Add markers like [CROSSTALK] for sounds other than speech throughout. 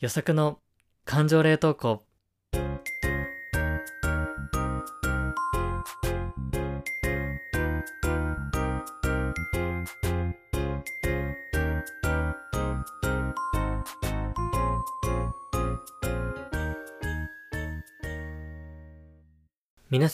予測の感情冷凍庫。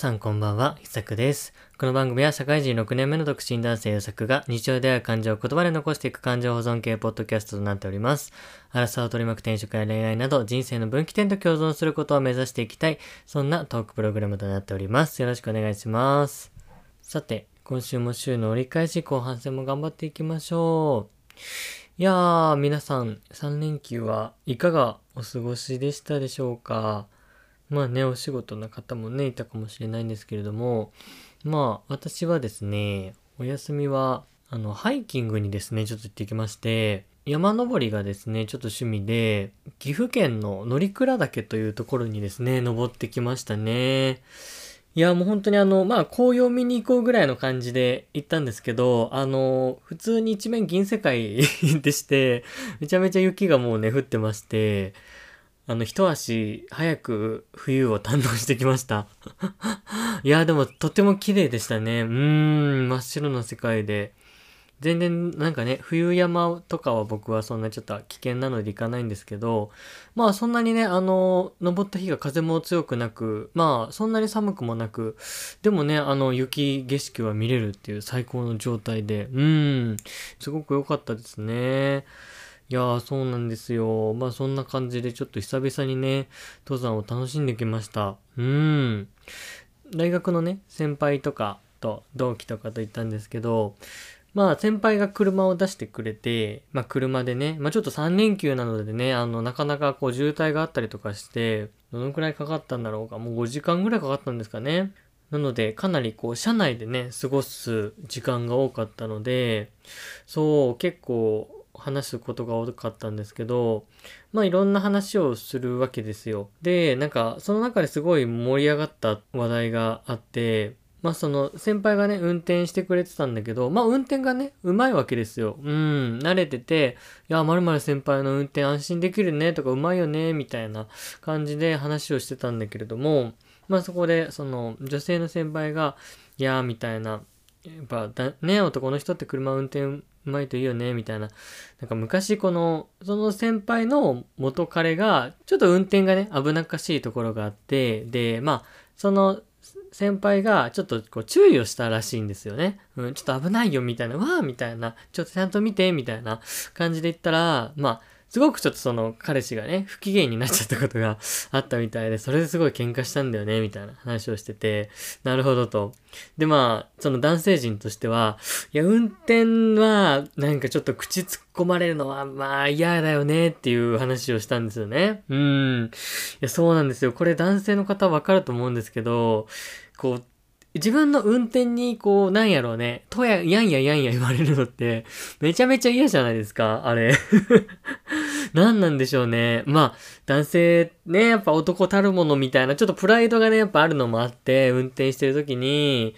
さんこんばんは、ひさくです。この番組は社会人6年目の独身男性ゆさくが日常である感情を言葉で残していく感情保存系ポッドキャストとなっております。荒さを取り巻く転職や恋愛など人生の分岐点と共存することを目指していきたい、そんなトークプログラムとなっております。よろしくお願いします。さて、今週も週の折り返し後半戦も頑張っていきましょう。いやー、皆さん3連休はいかがお過ごしでしたでしょうか？まあね、お仕事の方もね、いたかもしれないんですけれども、まあ、私はですね、お休みは、あの、ハイキングにですね、ちょっと行ってきまして、山登りがですね、ちょっと趣味で、岐阜県の乗鞍岳というところにですね、登ってきましたね。いや、もう本当にあの、まあ、紅葉見に行こうぐらいの感じで行ったんですけど、あの、普通に一面銀世界 [LAUGHS] でして、めちゃめちゃ雪がもうね、降ってまして、あの、一足早く冬を堪能してきました。[LAUGHS] いや、でもとても綺麗でしたね。うーん、真っ白な世界で。全然なんかね、冬山とかは僕はそんなちょっと危険なので行かないんですけど、まあそんなにね、あの、登った日が風も強くなく、まあそんなに寒くもなく、でもね、あの雪景色は見れるっていう最高の状態で、うん、すごく良かったですね。いやー、そうなんですよ。まあそんな感じでちょっと久々にね、登山を楽しんできました。うん。大学のね、先輩とかと同期とかと行ったんですけど、まあ先輩が車を出してくれて、まあ車でね、まあちょっと3連休なのでね、あの、なかなかこう渋滞があったりとかして、どのくらいかかったんだろうか、もう5時間ぐらいかかったんですかね。なので、かなりこう、車内でね、過ごす時間が多かったので、そう、結構話すことが多かったんですけど、まあいろんな話をするわけですよ。で、なんか、その中ですごい盛り上がった話題があって、まあその先輩がね、運転してくれてたんだけど、まあ運転がね、うまいわけですよ。うん、慣れてて、いや、まるまる先輩の運転安心できるねとかうまいよね、みたいな感じで話をしてたんだけれども、まあそこで、その女性の先輩が、いやー、みたいな、やっぱだ、ね、男の人って車運転うまいといいよね、みたいな。なんか昔この、その先輩の元彼が、ちょっと運転がね、危なっかしいところがあって、で、まあ、その先輩がちょっとこう注意をしたらしいんですよね。うん、ちょっと危ないよみたいな、わーみたいな、ちょっとちゃんと見てみたいな感じで言ったら、まあ、すごくちょっとその彼氏がね、不機嫌になっちゃったことが [LAUGHS] あったみたいで、それですごい喧嘩したんだよね、みたいな話をしてて、なるほどと。で、まあ、その男性陣としては、いや、運転は、なんかちょっと口突っ込まれるのは、まあ嫌だよねっていう話をしたんですよね。うん。いや、そうなんですよ。これ男性の方わかると思うんですけど、こう、自分の運転にこう、なんやろうね、とや、やんややんや言われるのって、めちゃめちゃ嫌じゃないですか、あれ。[LAUGHS] 何なんでしょうね。まあ、男性ね、やっぱ男たるものみたいな、ちょっとプライドがね、やっぱあるのもあって、運転してる時に、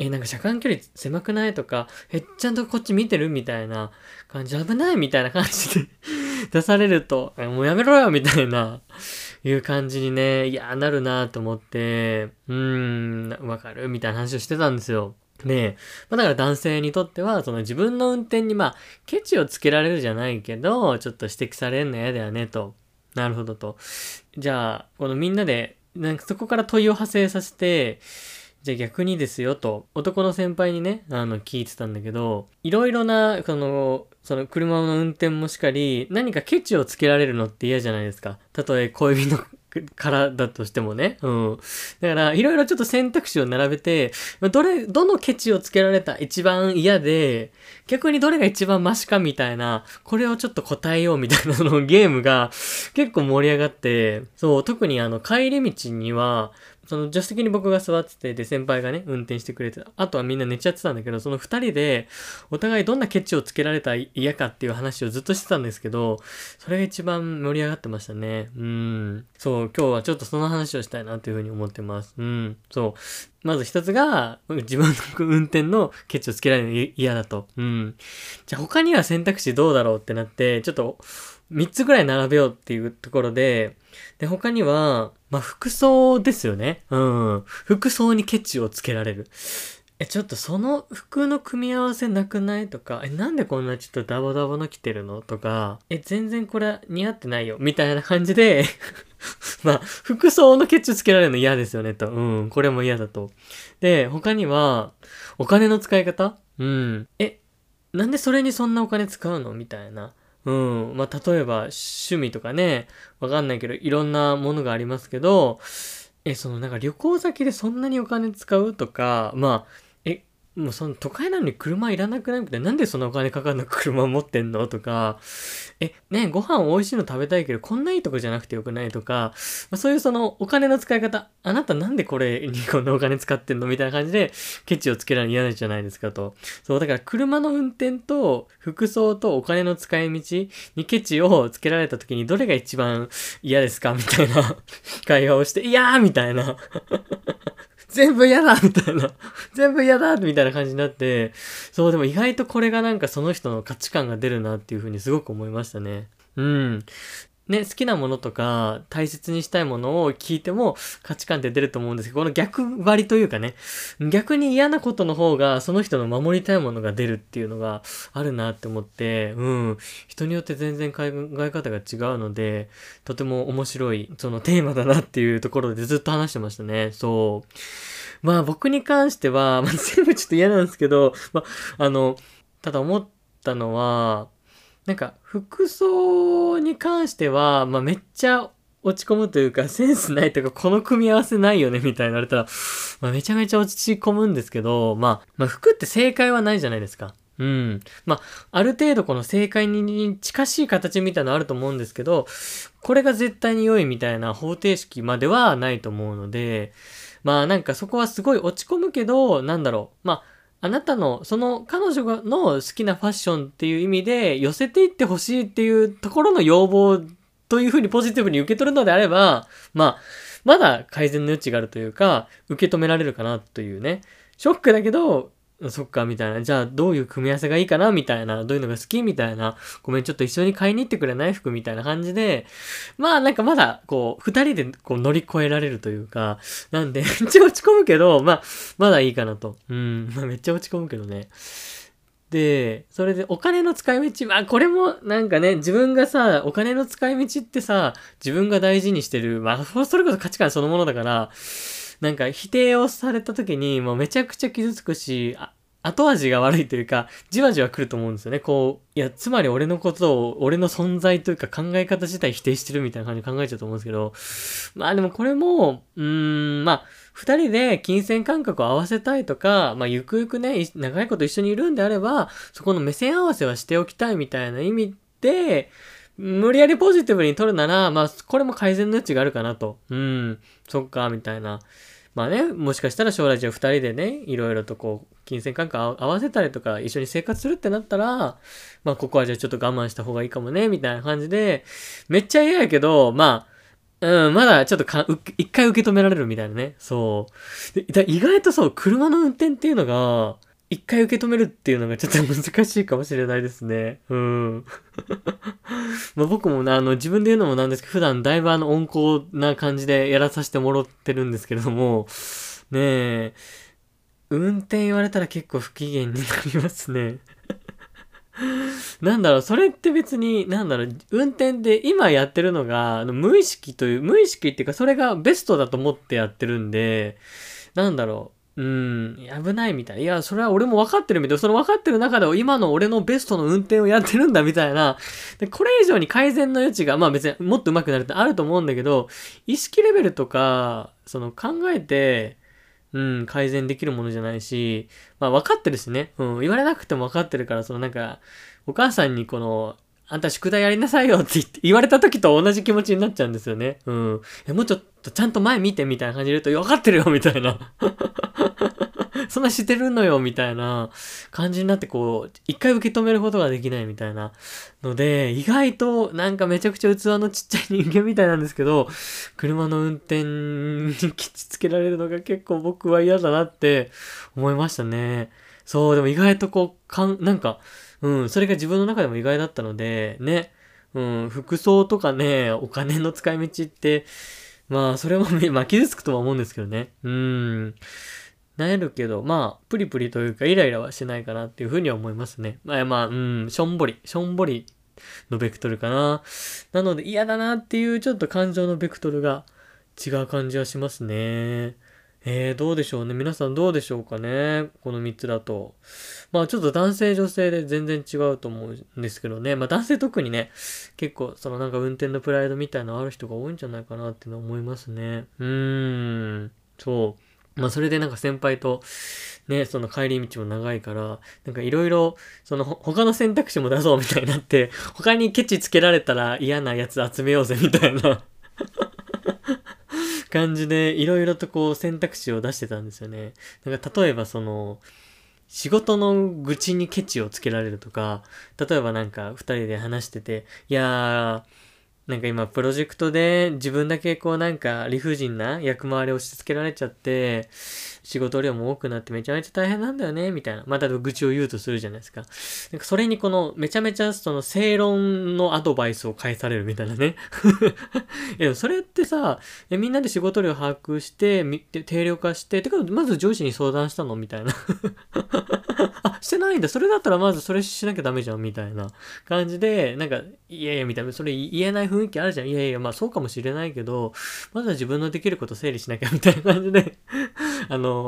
え、なんか車間距離狭くないとか、え、ちゃんとこっち見てるみたいな感じ、危ないみたいな感じで [LAUGHS] 出されると、もうやめろよみたいな、いう感じにね、いや、なるなと思って、うーん、わかるみたいな話をしてたんですよ。で、まあ、だから男性にとっては、その自分の運転にまあ、ケチをつけられるじゃないけど、ちょっと指摘されるの嫌だよね、と。なるほどと。じゃあ、このみんなで、なんかそこから問いを派生させて、じゃあ逆にですよと、男の先輩にね、あの、聞いてたんだけど、いろいろな、その、その車の運転もしかり、何かケチをつけられるのって嫌じゃないですか。たとえ恋人からだとしてもね。うん。だから、いろいろちょっと選択肢を並べて、どれ、どのケチをつけられた一番嫌で、逆にどれが一番マシかみたいな、これをちょっと答えようみたいなのゲームが結構盛り上がって、そう、特にあの帰り道には、その助手席に僕が座ってて、で、先輩がね、運転してくれてた。あとはみんな寝ちゃってたんだけど、その二人で、お互いどんなケチをつけられた嫌かっていう話をずっとしてたんですけど、それが一番盛り上がってましたね。うん。そう、今日はちょっとその話をしたいなというふうに思ってます。うん。そう。まず一つが、自分の運転のケチをつけられるの嫌だと。うん。じゃあ他には選択肢どうだろうってなって、ちょっと3つぐらい並べようっていうところで、で、他には、まあ、服装ですよね。うん。服装にケチをつけられる。え、ちょっとその服の組み合わせなくないとか、え、なんでこんなちょっとダボダボの着てるの？とか、え、全然これ似合ってないよ。みたいな感じで [LAUGHS] まあ、服装のケチつけられるの嫌ですよね、と。うん、これも嫌だと。で、他には、お金の使い方？うん。え、なんでそれにそんなお金使うの？みたいな。うん。まあ、例えば、趣味とかね、わかんないけど、いろんなものがありますけど、え、そのなんか旅行先でそんなにお金使うとか、まあ、もうその都会なのに車いらなくない？みたいな。なんでそんなお金かかるの車持ってんの？とか、え、ね、ご飯美味しいの食べたいけど、こんないいとこじゃなくてよくない？とか、まあ、そういうそのお金の使い方、あなたなんでこれにこんなお金使ってんの？みたいな感じで、ケチをつけられるの嫌じゃないですかと。そう、だから車の運転と服装とお金の使い道にケチをつけられた時にどれが一番嫌ですか？みたいな。会話をして、いやーみたいな。全部嫌だみたいな。[LAUGHS] 全部嫌だみたいな感じになって、そう、でも意外とこれがなんかその人の価値観が出るなっていうふうにすごく思いましたね。うん。ね、好きなものとか、大切にしたいものを聞いても価値観って出ると思うんですけど、この逆張りというかね、逆に嫌なことの方が、その人の守りたいものが出るっていうのがあるなって思って、うん、人によって全然考え方が違うので、とても面白い、そのテーマだなっていうところでずっと話してましたね。そう。まあ僕に関しては、まあ、全部ちょっと嫌なんですけど、まあ、あの、ただ思ったのは、なんか服装に関しては、まあ、めっちゃ落ち込むというか、センスないとか、この組み合わせないよね、みたいになれたら、まあ、めちゃめちゃ落ち込むんですけど、まあ、まあ、服って正解はないじゃないですか。うん。まあ、ある程度この正解に近しい形みたいなのあると思うんですけど、これが絶対に良いみたいな方程式まではないと思うので、まあなんかそこはすごい落ち込むけど、なんだろう。まあ、あなたの、その彼女の好きなファッションっていう意味で寄せていってほしいっていうところの要望というふうにポジティブに受け取るのであれば、まあ、まだ改善の余地があるというか、受け止められるかなというね。ショックだけど、そっか、みたいな。じゃあ、どういう組み合わせがいいかな？みたいな。どういうのが好き？みたいな。ごめん、ちょっと一緒に買いに行ってくれない？服みたいな感じで。まあ、なんかまだ、こう、二人でこう乗り越えられるというか。なんで、[LAUGHS] めっちゃ落ち込むけど、まあ、まだいいかなと。うん。まあ、めっちゃ落ち込むけどね。で、それでお金の使い道、まあこれもなんかね、自分がさ、お金の使い道ってさ、自分が大事にしてる、まあそれこそ価値観そのものだから、なんか否定をされた時にもうめちゃくちゃ傷つくし、後味が悪いというか、じわじわ来ると思うんですよね。こう、いや、つまり俺のことを、俺の存在というか考え方自体否定してるみたいな感じで考えちゃうと思うんですけど、まあでもこれも、うーん、まあ、二人で金銭感覚を合わせたいとか、まあ、ゆくゆくね、長いこと一緒にいるんであれば、そこの目線合わせはしておきたいみたいな意味で、無理やりポジティブに取るなら、まあ、これも改善の余地があるかなと。うん、そっか、みたいな。まあね、もしかしたら将来じゃあ二人でね、いろいろとこう、金銭感覚合わせたりとか、一緒に生活するってなったら、まあここはじゃあちょっと我慢した方がいいかもね、みたいな感じで、めっちゃ嫌やけど、まあ、うん、まだちょっとか、一回受け止められるみたいなね。そう。で意外とそう、車の運転っていうのが、一回受け止めるっていうのがちょっと難しいかもしれないですね。うん。[LAUGHS] ま僕もね、あの、自分で言うのもなんですけど、普段だいぶあの、温厚な感じでやらさせてもらってるんですけれども、ねえ、運転言われたら結構不機嫌になりますね。[LAUGHS] なんだろう、それって別に、なんだろう、運転で今やってるのが、あの無意識という、無意識っていうか、それがベストだと思ってやってるんで、なんだろう、うん、危ないみたい。いや、それは俺も分かってるみたいな。その分かってる中で今の俺のベストの運転をやってるんだみたいな。で、これ以上に改善の余地が、まあ別にもっと上手くなるってあると思うんだけど、意識レベルとか、その考えて、うん、改善できるものじゃないし、まあ分かってるしね。うん、言われなくても分かってるから、そのなんか、お母さんにこの、あんた宿題やりなさいよって言って言われた時と同じ気持ちになっちゃうんですよね。うん。え、もうちょっとちゃんと前見てみたいな感じで言うと、分かってるよみたいな。[LAUGHS] そんなしてるのよみたいな感じになってこう、一回受け止めることができないみたいなので、意外となんかめちゃくちゃ器のちっちゃい人間みたいなんですけど、車の運転にきちつけられるのが結構僕は嫌だなって思いましたね。そう、でも意外とこう、かん、なんか、うん、それが自分の中でも意外だったので、ね。うん、服装とかね、お金の使い道って、まあ、それもね、まあ、傷つくとは思うんですけどね。うん。なえるけど、まあ、プリプリというか、イライラはしないかなっていうふうには思いますね。まあ、まあ、うん、しょんぼり、しょんぼりのベクトルかな。なので、嫌だなっていうちょっと感情のベクトルが違う感じはしますね。えー、どうでしょうね。皆さんどうでしょうかね。この3つだと。まあちょっと男性女性で全然違うと思うんですけどね。まあ男性特にね、結構そのなんか運転のプライドみたいなのある人が多いんじゃないかなっていうのは思いますね。うーん。そう。まあそれでなんか先輩とね、その帰り道も長いから、なんかいろいろ、その他の選択肢も出そうみたいになって、他にケチつけられたら嫌なやつ集めようぜみたいな感じでいろいろとこう選択肢を出してたんですよね。なんか例えばその、仕事の愚痴にケチをつけられるとか、例えばなんか二人で話してて、いやー、なんか今プロジェクトで自分だけこうなんか理不尽な役回りを押し付けられちゃって、仕事量も多くなってめちゃめちゃ大変なんだよね、みたいな。また愚痴を言うとするじゃないですか。なんかそれにこのめちゃめちゃその正論のアドバイスを返されるみたいなね。[LAUGHS] いや、それってさ、みんなで仕事量把握して、定量化して、てかまず上司に相談したのみたいな。[LAUGHS] あ、してないんだ。それだったらまずそれしなきゃダメじゃん、みたいな感じで、なんか、いやいや、みたいな、それ言えない雰囲気あるじゃん。いやいや、まあそうかもしれないけど、まずは自分のできること整理しなきゃ、みたいな感じで [LAUGHS] あの、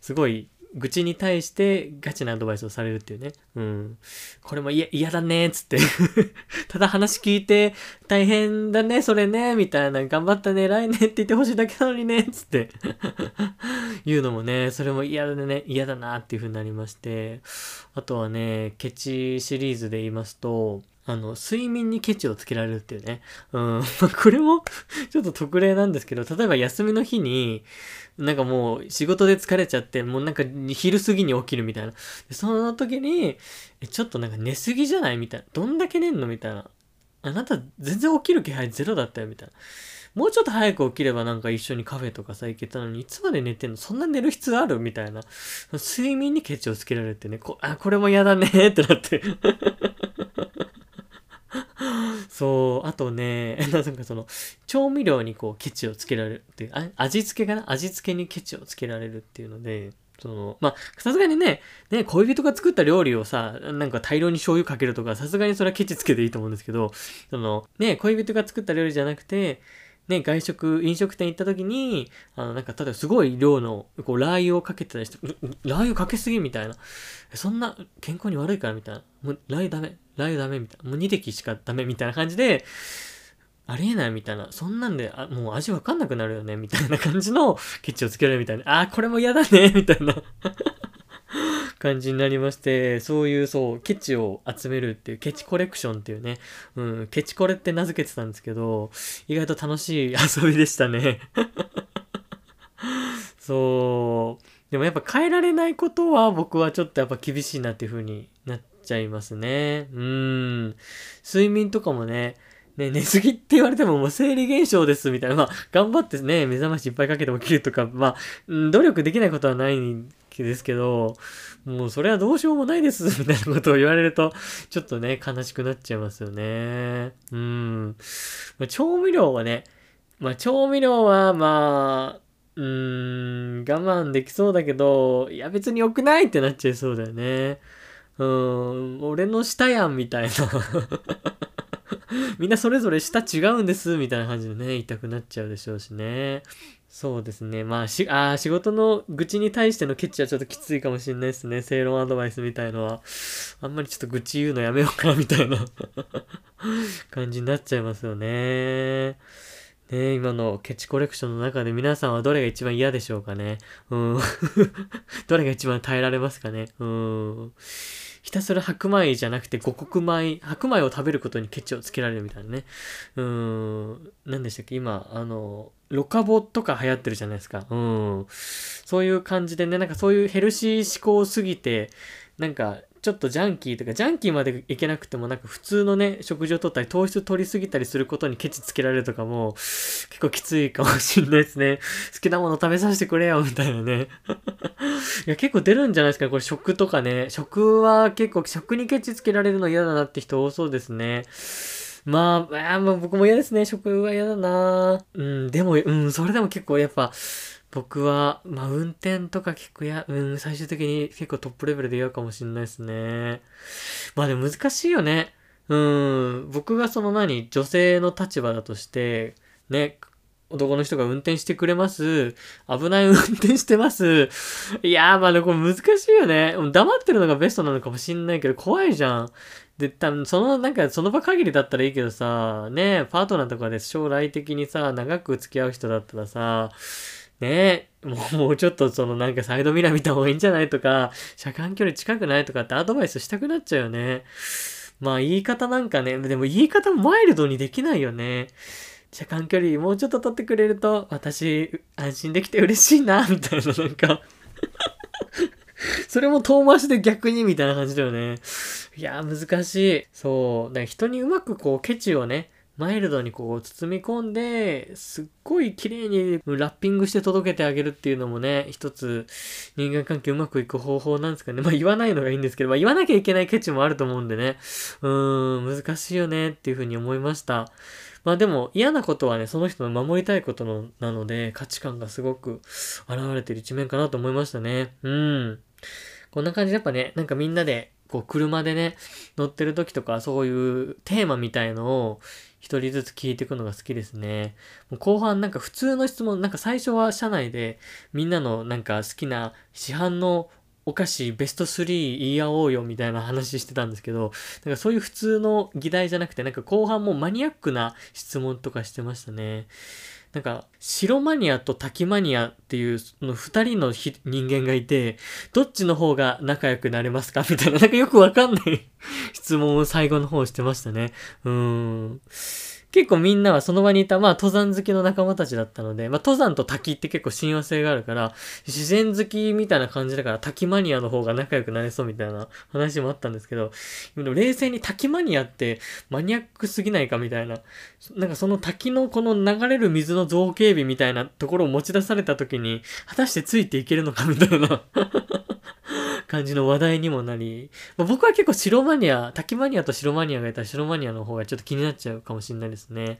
すごい、愚痴に対してガチなアドバイスをされるっていうね。うん。これも嫌、だねっ、つって [LAUGHS] ただ話聞いて、大変だね、それね、みたいな、頑張ったね、偉いねって言ってほしいだけなのにね、っつって [LAUGHS] 言うのもね、それも嫌だね、嫌だなっていう風になりまして。あとはね、ケチシリーズで言いますと、あの、睡眠にケチをつけられるっていうね。うん。[LAUGHS] これも [LAUGHS] ちょっと特例なんですけど、例えば休みの日に、なんかもう仕事で疲れちゃって、もうなんか昼過ぎに起きるみたいな。その時に、ちょっとなんか寝すぎじゃないみたいな。どんだけ寝んのみたいな。あなた全然起きる気配ゼロだったよみたいな。もうちょっと早く起きればなんか一緒にカフェとかさ行けたのに、いつまで寝てんの？そんな寝る必要ある？みたいな。睡眠にケチをつけられてね、こあ、これも嫌だねってなって [LAUGHS] そう、あとね、[LAUGHS] なんかその、調味料にこう、ケチをつけられるっていう、あ味付けかな？味付けにケチをつけられるっていうので、その、まあ、さすがにね、ね、恋人が作った料理をさ、なんか大量に醤油かけるとか、さすがにそれはケチつけていいと思うんですけど、その、ね、恋人が作った料理じゃなくて、ね、外食、飲食店行った時に、あの、なんか、例えばすごい量の、こう、ラー油をかけてたりして、ラー油かけすぎ？みたいな。そんな、健康に悪いから？みたいな。もう、ラー油ダメ。ラー油ダメみたいな。もう2滴しかダメみたいな感じで、ありえないみたいな。そんなんで、あもう味わかんなくなるよね？みたいな感じのケチをつけられるみたいな。あー、これも嫌だねみたいな感じになりまして、そういう、そう、ケチを集めるっていう、ケチコレクションっていうね、うん、ケチコレって名付けてたんですけど、意外と楽しい遊びでしたね。[LAUGHS] そう。でもやっぱ変えられないことは僕はちょっとやっぱ厳しいなっていう風になっちゃいますね。うん。睡眠とかもね、ね、寝すぎって言われてももう生理現象ですみたいな。まあ、頑張ってね、目覚ましいっぱいかけて起きるとか、まあ、努力できないことはないですけど、もうそれはどうしようもないです、[LAUGHS] みたいなことを言われると、ちょっとね、悲しくなっちゃいますよね。うん。まあ、調味料はね、まあ、調味料は、まあ、うーん、我慢できそうだけど、いや別に良くないってなっちゃいそうだよね。うん、俺の舌やんみたいな [LAUGHS] みんなそれぞれ舌違うんです、みたいな感じでね、言いたくなっちゃうでしょうしね。そうですね。まあ、し、あ仕事の愚痴に対してのケチはちょっときついかもしれないですね。正論アドバイスみたいのは。あんまりちょっと愚痴言うのやめようかな、みたいな [LAUGHS] 感じになっちゃいますよね。ね今のケチコレクションの中で皆さんはどれが一番嫌でしょうかね。うん。[LAUGHS] どれが一番耐えられますかね。うん。ひたすら白米じゃなくて五穀米、白米を食べることにケチをつけられるみたいなね。うん、何でしたっけ？今、あの、ロカボとか流行ってるじゃないですか。うん。そういう感じでね、なんかそういうヘルシー思考すぎて、なんか、ちょっとジャンキーとか、ジャンキーまでいけなくても、なんか普通のね、食事をとったり、糖質取りすぎたりすることにケチつけられるとかも、結構きついかもしんないですね。好きなもの食べさせてくれよ、みたいなね。[LAUGHS] いや、結構出るんじゃないですかね、これ食とかね。食は結構、食にケチつけられるの嫌だなって人多そうですね。まあ、あまあ僕も嫌ですね。食は嫌だなうん、でも、うん、それでも結構やっぱ、僕は、まあ、運転とか結構や、うん、最終的に結構トップレベルで嫌かもしんないですね。まあでも難しいよね。うん、僕がその何、女性の立場だとして、ね、男の人が運転してくれます。危ない運転してます。いやー、まあでもこれ難しいよね。黙ってるのがベストなのかもしんないけど、怖いじゃん。で、多分その、なんかその場限りだったらいいけどさ、ねパートナーとかで将来的にさ、長く付き合う人だったらさ、ねもう、もうちょっとそのなんかサイドミラー見た方がいいんじゃないとか、車間距離近くないとかってアドバイスしたくなっちゃうよね。まあ言い方なんかね、でも言い方もマイルドにできないよね。車間距離もうちょっと取ってくれると、私、安心できて嬉しいな、みたいな、なんか [LAUGHS] それも遠回しで逆にみたいな感じだよね。いや難しい。そう。だから人にうまくこう、ケチをね、マイルドにこう包み込んで、すっごい綺麗にラッピングして届けてあげるっていうのもね、一つ人間関係うまくいく方法なんですかね。まあ言わないのがいいんですけど、まあ言わなきゃいけないケチもあると思うんでね。うーん、難しいよねっていうふうに思いました。まあでも嫌なことはね、その人の守りたいことのなので、価値観がすごく現れてる一面かなと思いましたね。うん。こんな感じでやっぱね、なんかみんなで、こう車でね、乗ってる時とかそういうテーマみたいのを一人ずつ聞いていくのが好きですね。もう後半なんか普通の質問、なんか最初は社内でみんなのなんか好きな市販のお菓子ベスト3言い合おうよみたいな話してたんですけど、なんかそういう普通の議題じゃなくて、なんか後半もマニアックな質問とかしてましたね。なんか、白マニアと滝マニアっていう、その二人の人間がいて、どっちの方が仲良くなれますか？みたいな、なんかよくわかんない [LAUGHS] 質問を最後の方してましたね。うーん。結構みんなはその場にいた、まあ登山好きの仲間たちだったので、まあ登山と滝って結構親和性があるから、自然好きみたいな感じだから滝マニアの方が仲良くなれそうみたいな話もあったんですけど、でも冷静に滝マニアってマニアックすぎないかみたいな、なんかその滝のこの流れる水の造形美みたいなところを持ち出された時に、果たしてついていけるのかみたいな。感じの話題にもなり、まあ、僕は結構白マニア、滝マニアと白マニアがいたら白マニアの方がちょっと気になっちゃうかもしれないですね。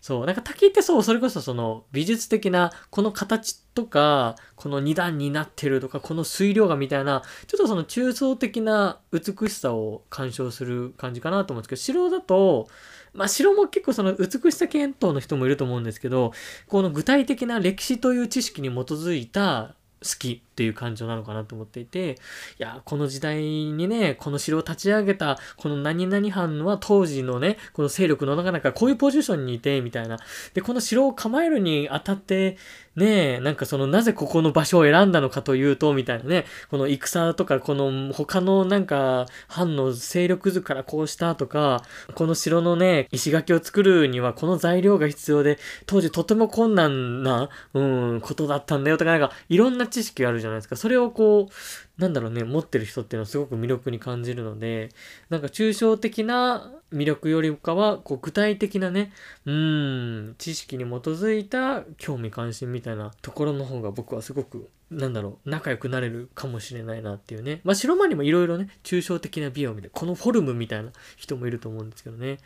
そう。なんか滝ってそう、それこそその美術的なこの形とか、この二段になってるとか、この水量がみたいな、ちょっとその抽象的な美しさを鑑賞する感じかなと思うんですけど、白だと、まあ白も結構その美しさ検討の人もいると思うんですけど、この具体的な歴史という知識に基づいた好きっていう感情なのかなと思っていて、いや、この時代にね、この城を立ち上げた、この何々藩は当時のね、この勢力の中かこういうポジションにいて、みたいな。で、この城を構えるにあたって、ねえ、なんかその、なぜここの場所を選んだのかというと、みたいなね、この戦とか、この他のなんか、藩の勢力図からこうしたとか、この城のね、石垣を作るにはこの材料が必要で、当時とても困難な、うん、ことだったんだよとか、なんか、いろんな知識があるじゃないですか。それをこう、なんだろうね、持ってる人っていうのはすごく魅力に感じるので、なんか抽象的な魅力よりかは、こう具体的なね、うん、知識に基づいた興味関心みたいなところの方が僕はすごく、なんだろう、仲良くなれるかもしれないなっていうね。まあ白間にもいろいろね、抽象的な美を見て、このフォルムみたいな人もいると思うんですけどね。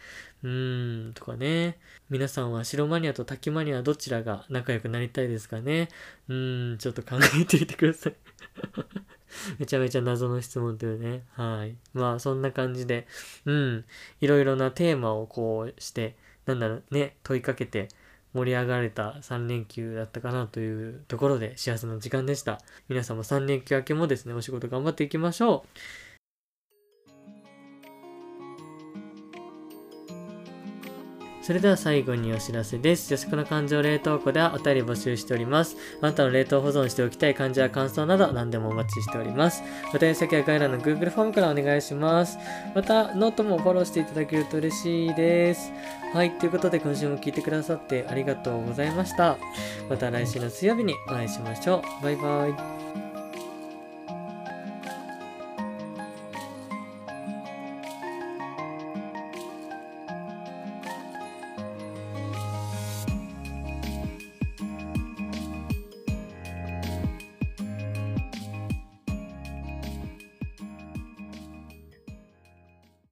うーん、とかね。皆さんは白マニアと滝マニアどちらが仲良くなりたいですかね？うーん、ちょっと考えてみてください。[LAUGHS] めちゃめちゃ謎の質問というね。はい。まあ、そんな感じで、うん。いろいろなテーマをこうして、なんだろうね、問いかけて盛り上がれた3連休だったかなというところで幸せな時間でした。皆さんも3連休明けもですね、お仕事頑張っていきましょう。それでは最後にお知らせです。女子の感情冷凍庫ではお便り募集しております。あなたの冷凍保存しておきたい感情や感想など何でもお待ちしております。お便り先は概要欄の Google フォームからお願いします。また、ノートもフォローしていただけると嬉しいです。はい、ということで今週も聞いてくださってありがとうございました。また来週の水曜日にお会いしましょう。バイバイ。